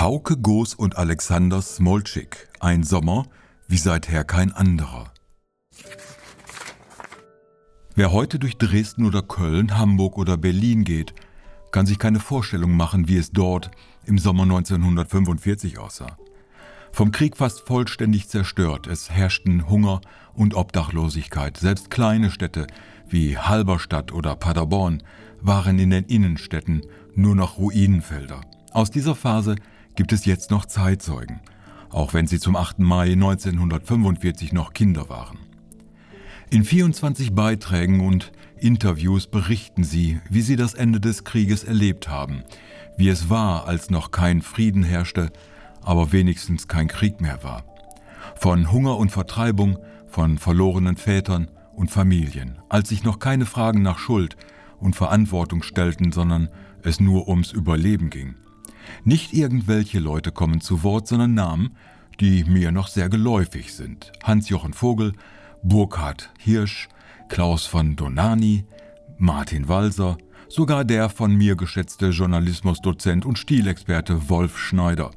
Hauke Goos und Alexander Smolczyk. Ein Sommer wie seither kein anderer. Wer heute durch Dresden oder Köln, Hamburg oder Berlin geht, kann sich keine Vorstellung machen, wie es dort im Sommer 1945 aussah. Vom Krieg fast vollständig zerstört, es herrschten Hunger und Obdachlosigkeit. Selbst kleine Städte wie Halberstadt oder Paderborn waren in den Innenstädten nur noch Ruinenfelder. Aus dieser Phase gibt es jetzt noch Zeitzeugen, auch wenn sie zum 8. Mai 1945 noch Kinder waren. In 24 Beiträgen und Interviews berichten sie, wie sie das Ende des Krieges erlebt haben, wie es war, als noch kein Frieden herrschte, aber wenigstens kein Krieg mehr war. Von Hunger und Vertreibung, von verlorenen Vätern und Familien, als sich noch keine Fragen nach Schuld und Verantwortung stellten, sondern es nur ums Überleben ging. Nicht irgendwelche Leute kommen zu Wort, sondern Namen, die mir noch sehr geläufig sind. Hans-Jochen Vogel, Burkhard Hirsch, Klaus von Donani, Martin Walser, sogar der von mir geschätzte Journalismusdozent und Stilexperte Wolf Schneider,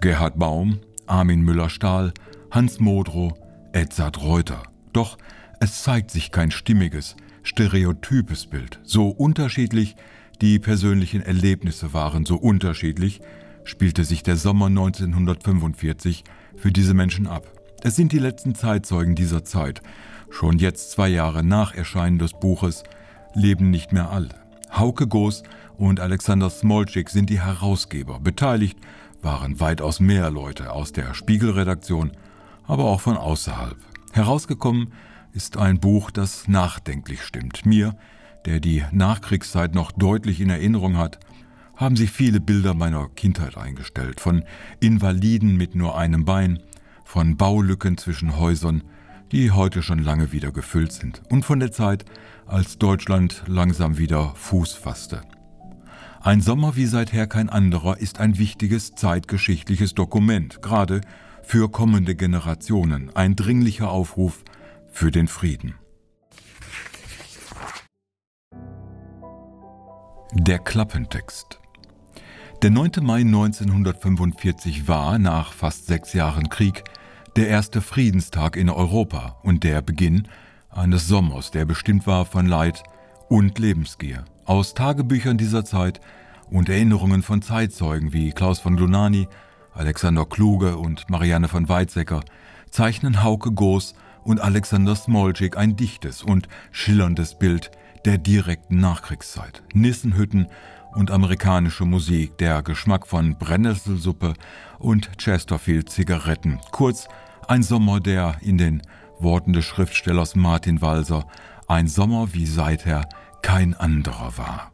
Gerhard Baum, Armin Müller-Stahl, Hans Modrow, Edzard Reuter. Doch es zeigt sich kein stimmiges, stereotypes Bild, so unterschiedlich die persönlichen Erlebnisse waren so unterschiedlich, spielte sich der Sommer 1945 für diese Menschen ab. Es sind die letzten Zeitzeugen dieser Zeit. Schon jetzt zwei Jahre nach Erscheinen des Buches leben nicht mehr alle. Hauke Goos und Alexander Smolczyk sind die Herausgeber. Beteiligt waren weitaus mehr Leute aus der Spiegelredaktion, aber auch von außerhalb. Herausgekommen ist ein Buch, das nachdenklich stimmt. Mir der die Nachkriegszeit noch deutlich in Erinnerung hat, haben sich viele Bilder meiner Kindheit eingestellt, von Invaliden mit nur einem Bein, von Baulücken zwischen Häusern, die heute schon lange wieder gefüllt sind, und von der Zeit, als Deutschland langsam wieder Fuß fasste. Ein Sommer wie seither kein anderer ist ein wichtiges zeitgeschichtliches Dokument, gerade für kommende Generationen, ein dringlicher Aufruf für den Frieden. Der Klappentext. Der 9. Mai 1945 war, nach fast sechs Jahren Krieg, der erste Friedenstag in Europa und der Beginn eines Sommers, der bestimmt war von Leid und Lebensgier. Aus Tagebüchern dieser Zeit und Erinnerungen von Zeitzeugen wie Klaus von Lunani, Alexander Kluge und Marianne von Weizsäcker zeichnen Hauke Goos und Alexander Smolczyk ein dichtes und schillerndes Bild der direkten Nachkriegszeit. Nissenhütten und amerikanische Musik, der Geschmack von Brennnesselsuppe und Chesterfield-Zigaretten. Kurz ein Sommer, der in den Worten des Schriftstellers Martin Walser ein Sommer wie seither kein anderer war.